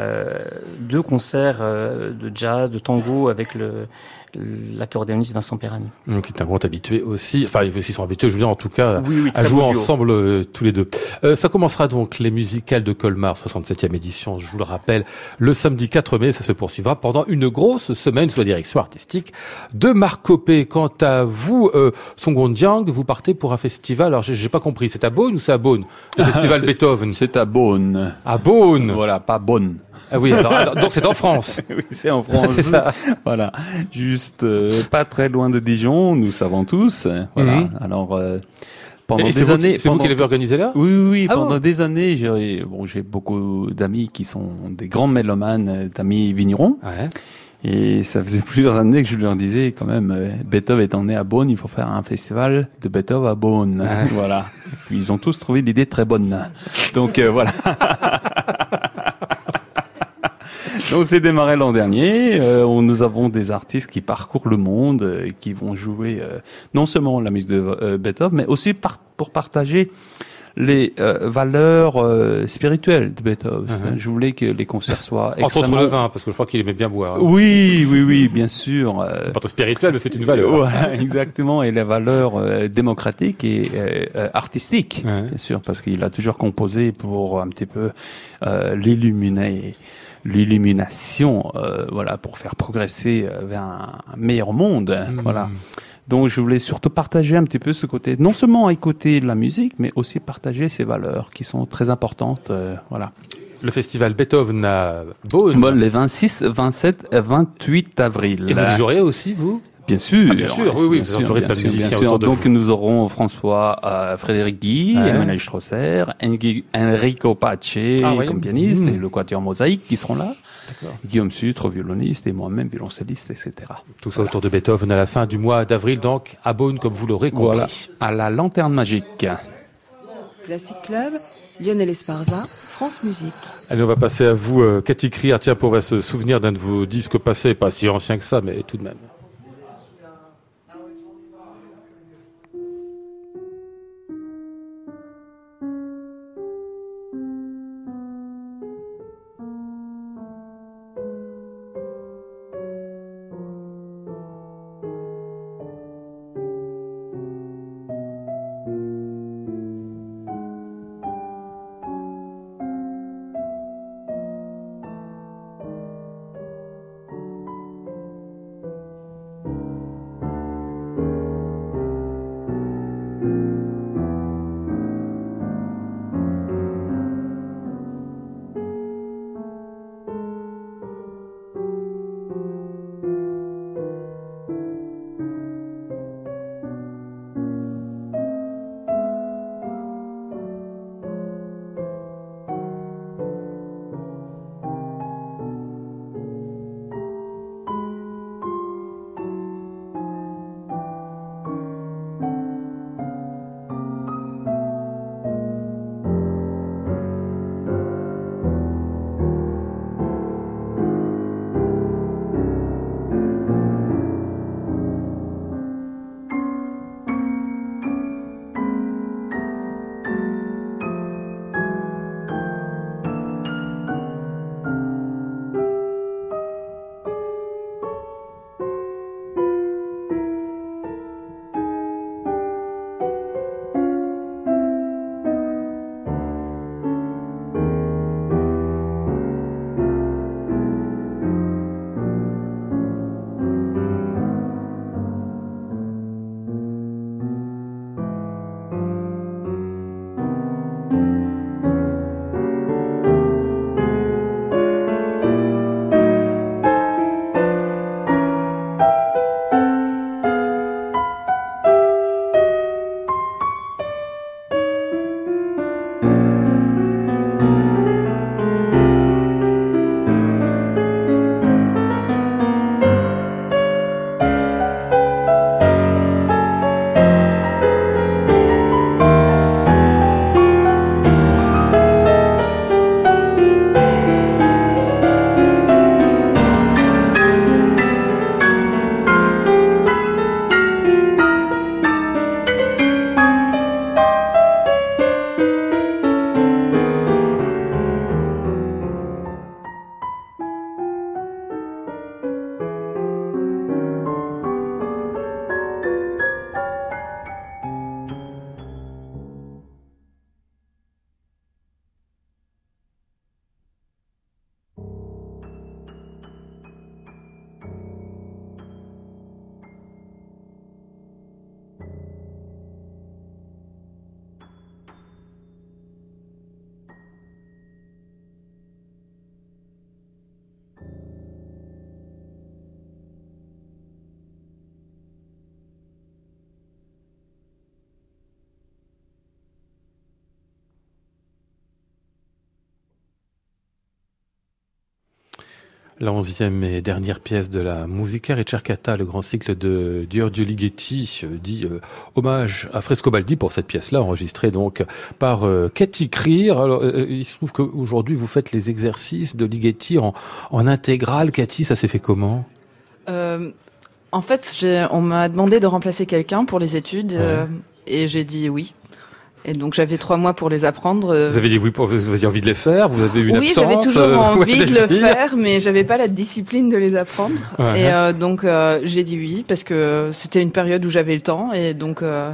deux concerts de jazz, de tango avec le l'accordéoniste Vincent Perani. Mmh, qui est un grand habitué aussi, enfin ils sont habitués, je veux dire en tout cas, à jouer ensemble euh, tous les deux. Euh, ça commencera donc les musicales de Colmar, 67e édition, je vous le rappelle, le samedi 4 mai, ça se poursuivra pendant une grosse semaine sous la direction artistique de Marc Copé. Quant à vous, euh, Jiang, vous partez pour un festival, alors j'ai pas compris, c'est à Beaune ou c'est à Beaune Le festival Beethoven? C'est à Beaune. À Beaune Voilà, pas Bonne. Ah oui, alors, donc c'est en France. oui, c'est en France. c'est ça. Voilà, juste euh, pas très loin de Dijon, nous savons tous. Voilà. Mhm. Alors euh, pendant des années, c'est vous qui l'avez organisé là? Oui, oui, oui. Ah pendant des années, j'ai bon, j'ai beaucoup d'amis qui sont des grands mélomanes, euh, d'amis vignerons. Ouais. Et ça faisait plusieurs années que je leur disais quand même, Beethoven étant né à Beaune, il faut faire un festival de Beethoven à Beaune. voilà. puis ils ont tous trouvé l'idée très bonne. Donc voilà. Donc c'est démarré l'an dernier. Euh, nous avons des artistes qui parcourent le monde, euh, et qui vont jouer euh, non seulement la musique de Beethoven, mais aussi pour partager les valeurs spirituelles de Beethoven. Uh-huh. Je voulais que les concerts soient extrêmement... Entre le vin, parce que je crois qu'il aimait bien boire. Hein. Oui, oui, oui, bien sûr. C'est pas trop spirituel, mais c'est une valeur. Voilà, exactement. Et les valeurs démocratiques et artistiques, bien sûr, parce qu'il a toujours composé pour un petit peu l'illuminer l'illumination, euh, voilà, pour faire progresser euh, vers un, meilleur monde, mmh. voilà. Donc je voulais surtout partager un petit peu ce côté, non seulement écouter la musique, mais aussi partager ces valeurs qui sont très importantes, euh, voilà. Le festival Beethoven à Beaune. Bon, les 26, 27, 28 avril. Et vous y jouerez aussi, vous? Bien sûr, ah, bien sûr, oui, oui, vous sûr, bien, sûr, bien sûr. Donc nous aurons François euh, Frédéric Guy, Emmanuel Strosser, Enrico Pace ah, comme pianiste mm. et le Quatuor Mosaïque qui seront là. Guillaume Sutre, violoniste, et moi-même, violoncelliste, etc. Tout ça autour de Beethoven à la fin du mois d'avril, donc à Beaune, comme vous l'aurez compris. Voilà, à la lanterne magique. Classic Club, Lionel Esparza, France Musique. Allez, on va passer à vous, euh, Cathy Crier. Tiens, pour va se souvenir d'un de vos disques passés, pas si ancien que ça, mais tout de même. La onzième et dernière pièce de la Musica Ricercata, le grand cycle de Giorgio Ligeti, euh, dit euh, hommage à Frescobaldi pour cette pièce-là, enregistrée donc par euh, Cathy Krier. Alors, il se trouve qu'aujourd'hui, vous faites les exercices de Ligeti en, en intégrale. Cathy, ça s'est fait comment? En fait, on m'a demandé de remplacer quelqu'un pour les études et j'ai dit oui. Et donc j'avais trois mois pour les apprendre. Vous avez dit oui, pour, vous aviez envie de les faire, vous avez eu une oui, absence. Oui, j'avais toujours euh, envie de le faire, mais j'avais pas la discipline de les apprendre. Ouais. Et euh, donc euh, j'ai dit oui parce que c'était une période où j'avais le temps et donc euh,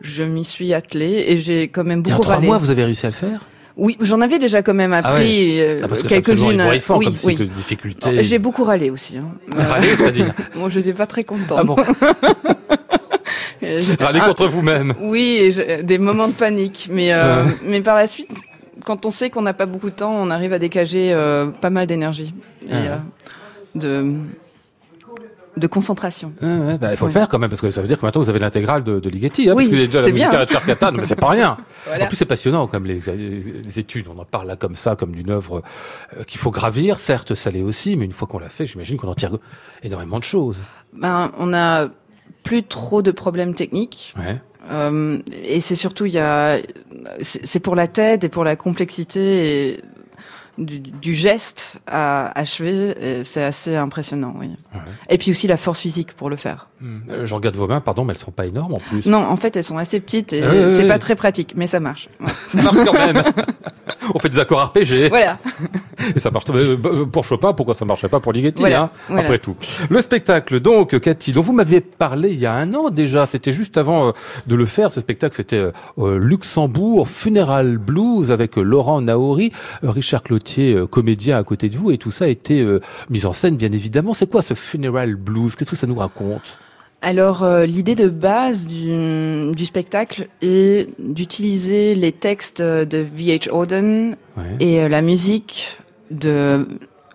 je m'y suis attelée et j'ai quand même beaucoup. Et en trois râlé. mois, vous avez réussi à le faire? Oui, j'en avais déjà quand même appris ah ouais. ah quelques-unes. Oui, comme oui. difficulté. J'ai beaucoup râlé aussi. Hein. Râlé, c'est-à-dire Bon, je n'étais pas très contente. Ah bon Râler contre vous-même. Oui, des moments de panique. Mais, euh, mais par la suite, quand on sait qu'on n'a pas beaucoup de temps, on arrive à dégager euh, pas mal d'énergie. Et, euh, de, de concentration. bah, il faut le faire quand même parce que ça veut dire que maintenant vous avez l'intégrale de, de Ligeti, hein, oui, parce qu'il a déjà la musique à Richard Katan, mais c'est pas rien. Voilà. En plus c'est passionnant comme les, les, études, on en parle là comme ça, comme d'une œuvre euh, qu'il faut gravir. Certes, ça l'est aussi, mais une fois qu'on l'a fait, j'imagine qu'on en tire énormément de choses. Ben, on a plus trop de problèmes techniques. Ouais. Euh, et c'est surtout il y a, c'est pour la tête et pour la complexité et du, du, geste à achever, c'est assez impressionnant, oui. Ouais. Et puis aussi la force physique pour le faire. Mmh. Euh, je regarde vos mains, pardon, mais elles sont pas énormes en plus. Non, en fait, elles sont assez petites et c'est oui, pas oui. très pratique, mais ça marche. Ouais. Ça marche quand même. On fait des accords RPG. Voilà. Et ça marche euh, pour Chopin, pourquoi ça marcherait pas pour Ligeti, Voilà, hein, voilà. après tout. Le spectacle, donc, Cathy, dont vous m'aviez parlé il y a un an déjà, c'était juste avant euh, de le faire, ce spectacle, c'était euh, Luxembourg, Funeral Blues, avec Laurent Naori, Richard Clotier, comédien à côté de vous, et tout ça a été euh, mis en scène, bien évidemment. C'est quoi ce Funeral Blues? Qu'est-ce que ça nous raconte? Alors, euh, l'idée de base du, du spectacle est d'utiliser les textes de V.H. Auden ouais. et euh, la musique de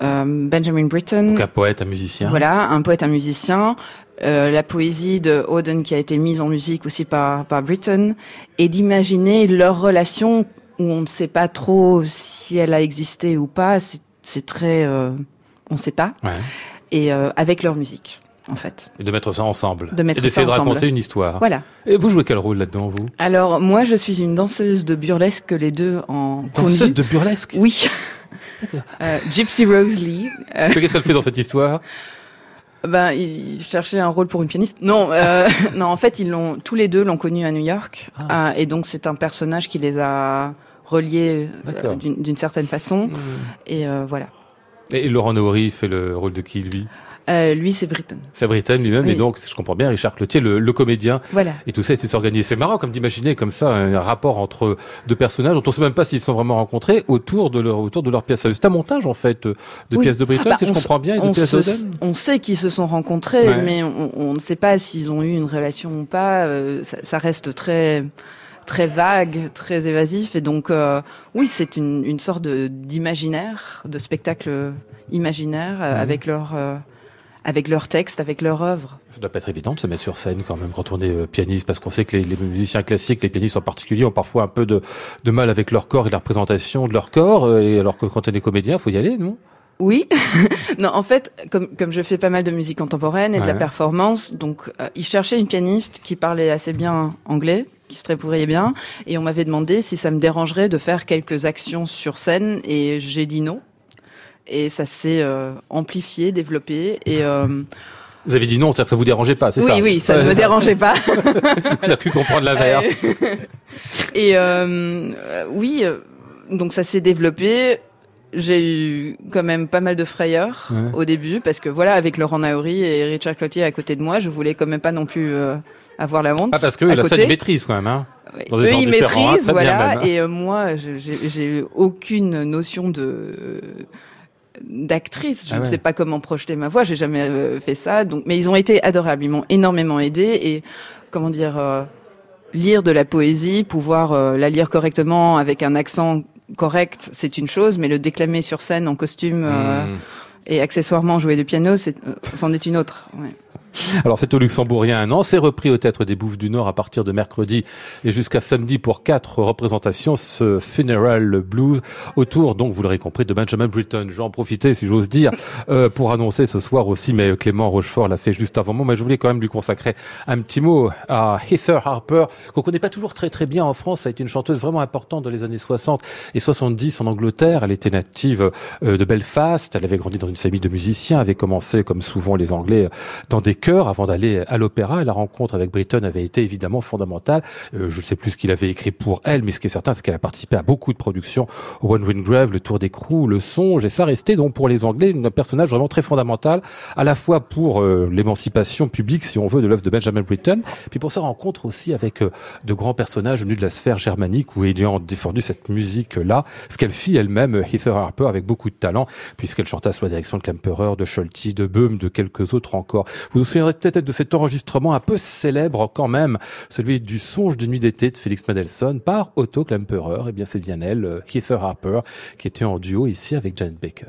euh, Benjamin Britten. Donc un poète, un musicien. Voilà, un poète, un musicien. Euh, la poésie de Auden qui a été mise en musique aussi par, par Britten, et d'imaginer leur relation où on ne sait pas trop si elle a existé ou pas. C'est- très, euh, on ne sait pas. Ouais. Et euh, avec leur musique, en fait. Et de mettre ça ensemble. De mettre et d'essayer de raconter une histoire. Voilà. Et vous jouez quel rôle là-dedans, vous? Alors moi, je suis une danseuse de burlesque que les deux en Danseuse conduit. de burlesque? Oui. Euh, Gypsy Rose Lee. Euh, Qu'est-ce qu'elle fait dans cette histoire? Ben, il cherchait un rôle pour une pianiste. Non, euh, non. En fait, ils l'ont tous les deux l'ont connu à New York, Ah. Euh, et donc c'est un personnage qui les a reliés euh, d'une certaine façon. Et euh, voilà. Et Laurent Naori fait le rôle de qui, lui? Euh, lui, c'est Britton. C'est Britain lui-même, Oui. et donc, si je comprends bien, Richard Clotier, le, le comédien, Voilà. et tout ça, c'est s'organiser. C'est marrant comme d'imaginer comme ça un rapport entre deux personnages dont on sait même pas s'ils se sont vraiment rencontrés autour de leur autour de leur pièce. C'est un montage en fait de Oui. pièces de Britain, Bah, si je comprends bien, et de On, pièces se- on sait qu'ils se sont rencontrés, Ouais. mais on, on ne sait pas s'ils ont eu une relation ou pas. euh, ça, ça reste très très vague, très évasif, et donc euh, oui, c'est une, une sorte d'imaginaire, de, spectacle imaginaire euh, avec leur euh, avec leur texte, avec leur œuvre. Ça doit pas être évident de se mettre sur scène quand même quand on est euh, pianiste, parce qu'on sait que les, les musiciens classiques, les pianistes en particulier, ont parfois un peu de, de mal avec leur corps et la représentation de leur corps, euh, et alors que quand on est comédien, faut y aller, non? Oui. non, en fait, comme, comme je fais pas mal de musique contemporaine et de la performance, donc euh, ils cherchaient une pianiste qui parlait assez bien anglais, qui se débrouillait bien, et on m'avait demandé si ça me dérangerait de faire quelques actions sur scène, et j'ai dit non. Et ça s'est euh, amplifié, développé, et euh, Vous avez dit non, c'est-à-dire que ça vous dérangeait pas, c'est oui, ça oui, ça ne me dérangeait pas. On a cru comprendre la verre. Et euh, oui, donc ça s'est développé. J'ai eu quand même pas mal de frayeur Ouais. au début parce que voilà, avec Laurent Naori et Richard Clotier à côté de moi, je voulais quand même pas non plus euh, avoir la honte. Ah, parce que la scène ils maîtrisent quand même, hein dans des Eux, ils hein, maîtrisent, bien voilà. même, hein. Et euh, moi, j'ai eu aucune notion de d'actrice. Je Ah ne ouais. sais pas comment projeter ma voix. J'ai jamais euh, fait ça. Donc, mais ils ont été adorables. Ils m'ont énormément aidé et comment dire euh, lire de la poésie, pouvoir euh, la lire correctement avec un accent correct, c'est une chose, mais le déclamer sur scène en costume euh, Mmh. et accessoirement jouer du piano, c'est c'en est une autre. Ouais. Alors c'est au Luxembourg il un an, c'est repris au Théâtre des Bouffes du Nord à partir de mercredi et jusqu'à samedi pour quatre représentations, ce Funeral Blues autour, donc vous l'aurez compris, de Benjamin Britten. Je vais en profiter, si j'ose dire, euh, pour annoncer ce soir aussi, mais Clément Rochefort l'a fait juste avant moi, mais je voulais quand même lui consacrer un petit mot à Heather Harper, qu'on connaît pas toujours très très bien en France, ça a été une chanteuse vraiment importante dans les années 60 et 70 en Angleterre, elle était native euh, de Belfast, elle avait grandi dans une famille de musiciens, avait commencé comme souvent les Anglais dans des avant d'aller à l'opéra. La rencontre avec Britton avait été évidemment fondamentale. Euh, je ne sais plus ce qu'il avait écrit pour elle, mais ce qui est certain, c'est qu'elle a participé à beaucoup de productions. One Ring Grave, Le Tour d'écrou, Le Songe, et ça restait donc pour les Anglais un personnage vraiment très fondamental, à la fois pour euh, l'émancipation publique, si on veut, de l'œuvre de Benjamin Britten, puis pour sa rencontre aussi avec euh, de grands personnages venus de la sphère germanique ou ayant défendu cette musique-là, ce qu'elle fit elle-même, euh, Heather Harper, avec beaucoup de talent, puisqu'elle chanta sous la direction de Klemperer, de Scholti, de Böhm, de quelques autres encore. Vous souviendrez peut-être de cet enregistrement un peu célèbre quand même, celui du Songe de nuit d'été de Félix Mendelssohn par Otto Klemperer. Eh bien, c'est bien elle, euh, Heather Harper, qui était en duo ici avec Janet Baker.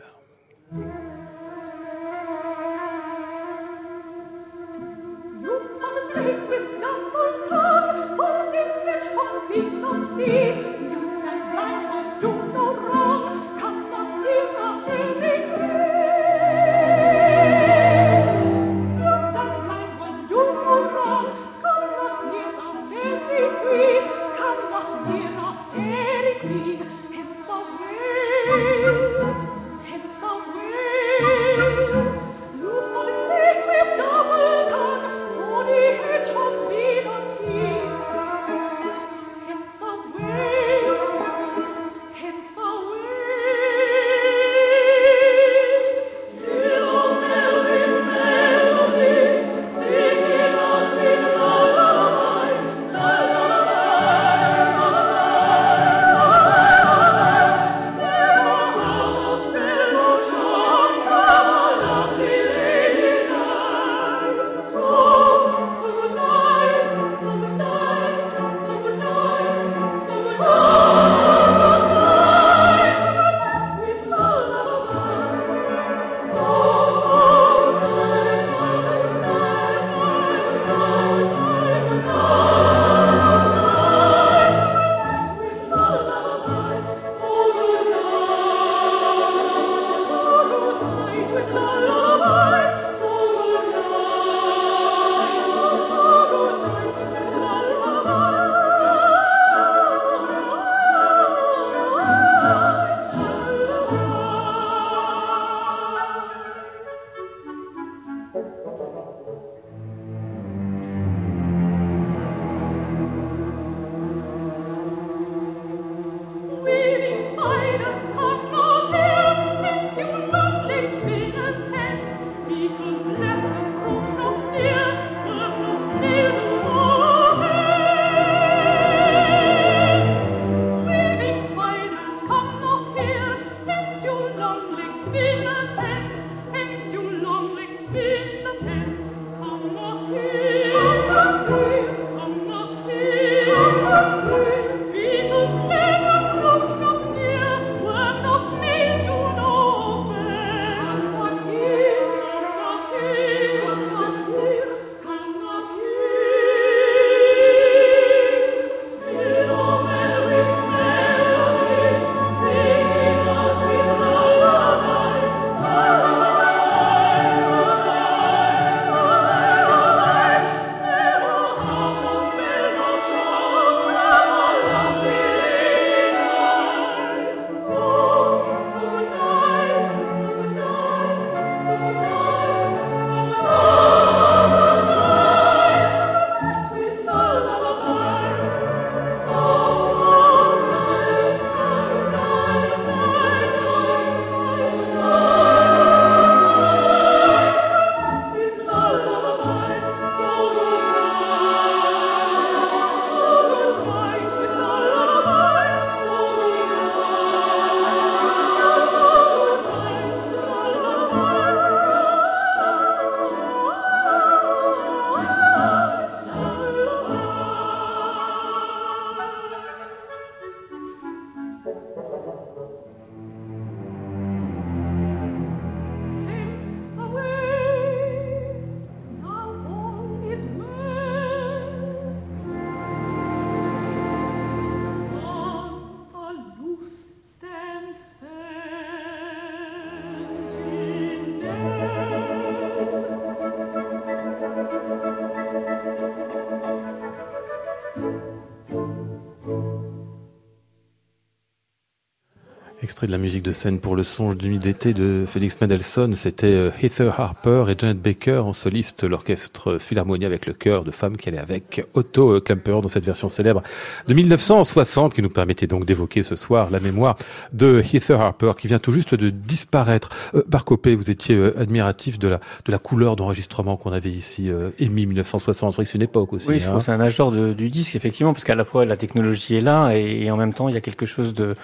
De la musique de scène pour le songe du d'été de Félix Mendelssohn. C'était euh, Heather Harper et Janet Baker en soliste, l'orchestre Philharmonie avec le chœur de femmes qu'elle est avec Otto Klemper dans cette version célèbre de 1960 qui nous permettait donc d'évoquer ce soir la mémoire de Heather Harper qui vient tout juste de disparaître. Euh, Barcopé, vous étiez euh, admiratif de la, de la couleur d'enregistrement qu'on avait ici euh, émis 1960. C'est une époque aussi. Oui, je hein. c'est un d'or du disque, effectivement, parce qu'à la fois la technologie est là et, et, en même temps il y a quelque chose de,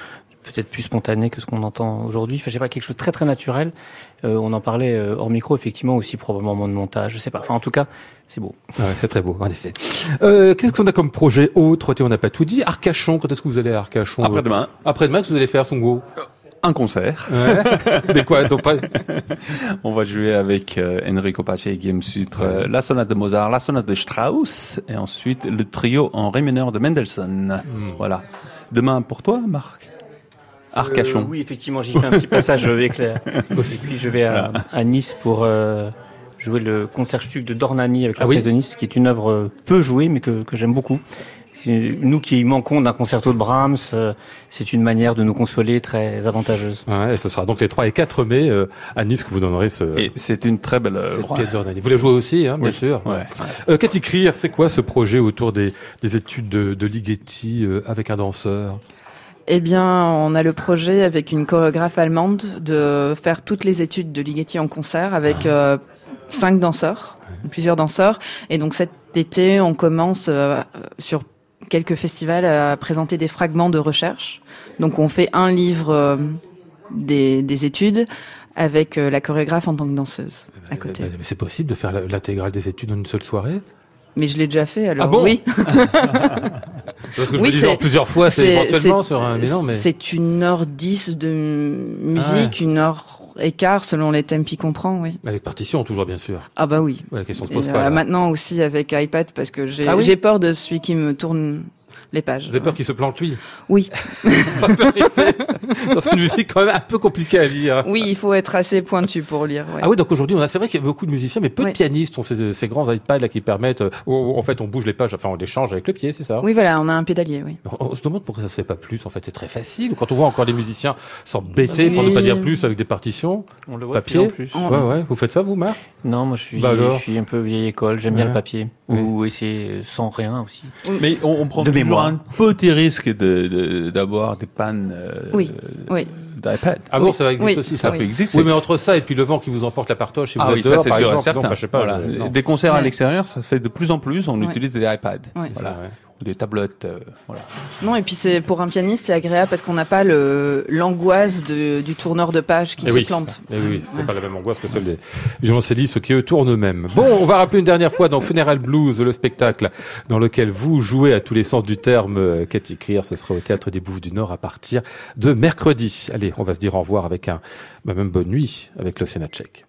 peut-être plus spontané que ce qu'on entend aujourd'hui. Enfin, je sais pas, quelque chose de très très naturel. Euh, on en parlait euh, hors micro, effectivement, aussi probablement moins de montage. Je sais pas. Enfin, en tout cas, c'est beau. Ouais, c'est très beau, en effet. Euh, Qu'est-ce qu'on a comme projet autre? On n'a pas tout dit. Arcachon, quand est-ce que vous allez à Arcachon? Après-demain. Après-demain, que vous allez faire, Songo un concert. Ouais. Mais quoi donc pas... On va jouer avec euh, Enrico Pace et Guillaume Sutre euh, la sonate de Mozart, la sonate de Strauss et ensuite le trio en ré mineur de Mendelssohn. Voilà. Demain pour toi, Marc? Arcachon. Euh, oui, effectivement, j'ai fait un petit passage éclair. Et puis je vais à, à Nice pour euh, jouer le concertstück de Dornani avec Ah oui. l'orchestre de Nice, qui est une œuvre euh, peu jouée, mais que, que j'aime beaucoup. Nous qui manquons d'un concerto de Brahms, euh, c'est une manière de nous consoler très avantageuse. Ouais, et ce sera donc les 3 et 4 mai euh, à Nice que vous donnerez ce, Et c'est une très belle œuvre. pièce d'Ornani. Vous la jouez aussi, hein, bien Oui. sûr. Ouais. Euh, Cathy Krier, c'est quoi ce projet autour des, des études de, de Ligeti euh, avec un danseur? Eh bien, on a le projet avec une chorégraphe allemande de faire toutes les études de Ligeti en concert avec euh, cinq danseurs, plusieurs danseurs. Et donc cet été, on commence euh, sur quelques festivals à présenter des fragments de recherche. Donc on fait un livre euh, des, des études avec la chorégraphe en tant que danseuse à côté. Euh, Mais c'est possible de faire l'intégrale des études en une seule soirée? Mais je l'ai déjà fait, alors Ah bon oui. Parce que je Oui, me dis genre plusieurs fois, c'est éventuellement sur un... Mais... C'est une heure dix de musique, une heure et quart selon les tempi qu'on prend, oui. Avec partition, toujours, bien sûr. Ah bah oui. Ouais, la question se pose euh, pas. là. maintenant aussi avec iPad parce que j'ai Ah oui peur de celui qui me tourne les pages. Vous avez peur qu'il se plante, lui? Oui, Ça peut arriver. Dans une musique quand même un peu compliquée à lire. oui, il faut être assez pointu pour lire. ouais. Ah oui, donc aujourd'hui, on a, c'est vrai qu'il y a beaucoup de musiciens, mais peu de pianistes ont ces, ces grands iPads là qui permettent, euh, où, en fait, on bouge les pages, enfin, on les change avec le pied, c'est ça? Oui, voilà, on a un pédalier, oui. On, on se demande pourquoi ça se fait pas plus. En fait, c'est très facile. Quand on voit encore les musiciens s'embêter, pour ne pas dire plus, avec des partitions, On le voit papier. plus en plus. Ouais, ouais. Vous faites ça, vous, Marc? Non, moi je suis, Bah alors je suis un peu vieille école, j'aime bien le papier. Ou essayer sans rien aussi. Mais on, on prend De toujours mémoire. un petit risque de- de- d'avoir des pannes euh, Oui, oui. d'iPad. Ah bon, Oui. ça existe Oui. aussi, Ça ça. peut exister. Oui, mais entre ça et puis le vent qui vous emporte la partoche, si vous Ah êtes oui, dehors, par sûr et exemple, certain. non, je sais pas. Voilà. je- non. Des concerts à l'extérieur, ça se fait de plus en plus. On Ouais. utilise des iPads. Ouais. Voilà. Ou Des tablettes. euh, voilà. Non, et puis c'est pour un pianiste, c'est agréable parce qu'on n'a pas le l'angoisse de- du tourneur de page qui Eh se oui, plante. eh oui, c'est Ouais. pas la même angoisse que celle des violoncellistes qui eux tournent eux-mêmes. Bon, on va rappeler une dernière fois dans Funeral Blues, le spectacle dans lequel vous jouez à tous les sens du terme, euh, Cathy Krier, ce sera au Théâtre des Bouffes du Nord à partir de mercredi. Allez, on va se dire au revoir avec un, bah, même bonne nuit avec l'Océan tchèque.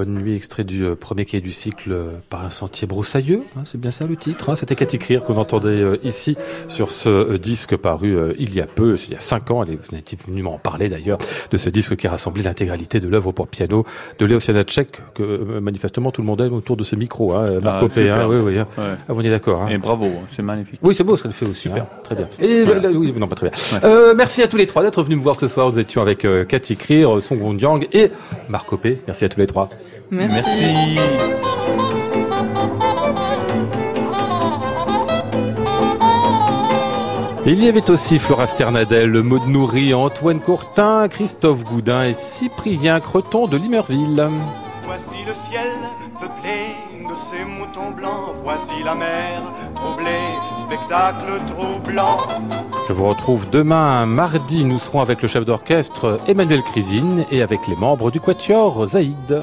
Bonne nuit, extrait du euh, premier quai du cycle euh, par un sentier broussailleux. Hein, c'est bien ça le titre. Hein. C'était Cathy Crier qu'on entendait euh, ici sur ce disque paru il y a peu, il y a cinq ans. Elle est venue m'en parler d'ailleurs de ce disque qui a rassemblé l'intégralité de l'œuvre pour piano de Léo Janacek que manifestement tout le monde aime autour de ce micro. Hein, Marco ah, P, hein, oui, oui. Ouais. Ah, on est d'accord. Et bravo, c'est magnifique. Oui, c'est beau ce qu'elle fait aussi. Super, très bien. Et oui, non, pas très bien. Euh, merci à tous les trois d'être venus me voir ce soir. Nous étions avec Cathy Crier, Song Yang et Marco P. Merci à tous les trois. Merci. Il y avait aussi Flora Sternadel, Maud Nourri, Antoine Courtin, Christophe Goudin et Cyprien Creton de Limerville. Voici le ciel peuplé de ces moutons blancs, voici la mer troublée, spectacle troublant. Je vous retrouve demain, mardi, nous serons avec le chef d'orchestre Emmanuel Krivine et avec les membres du Quatuor Zaïd.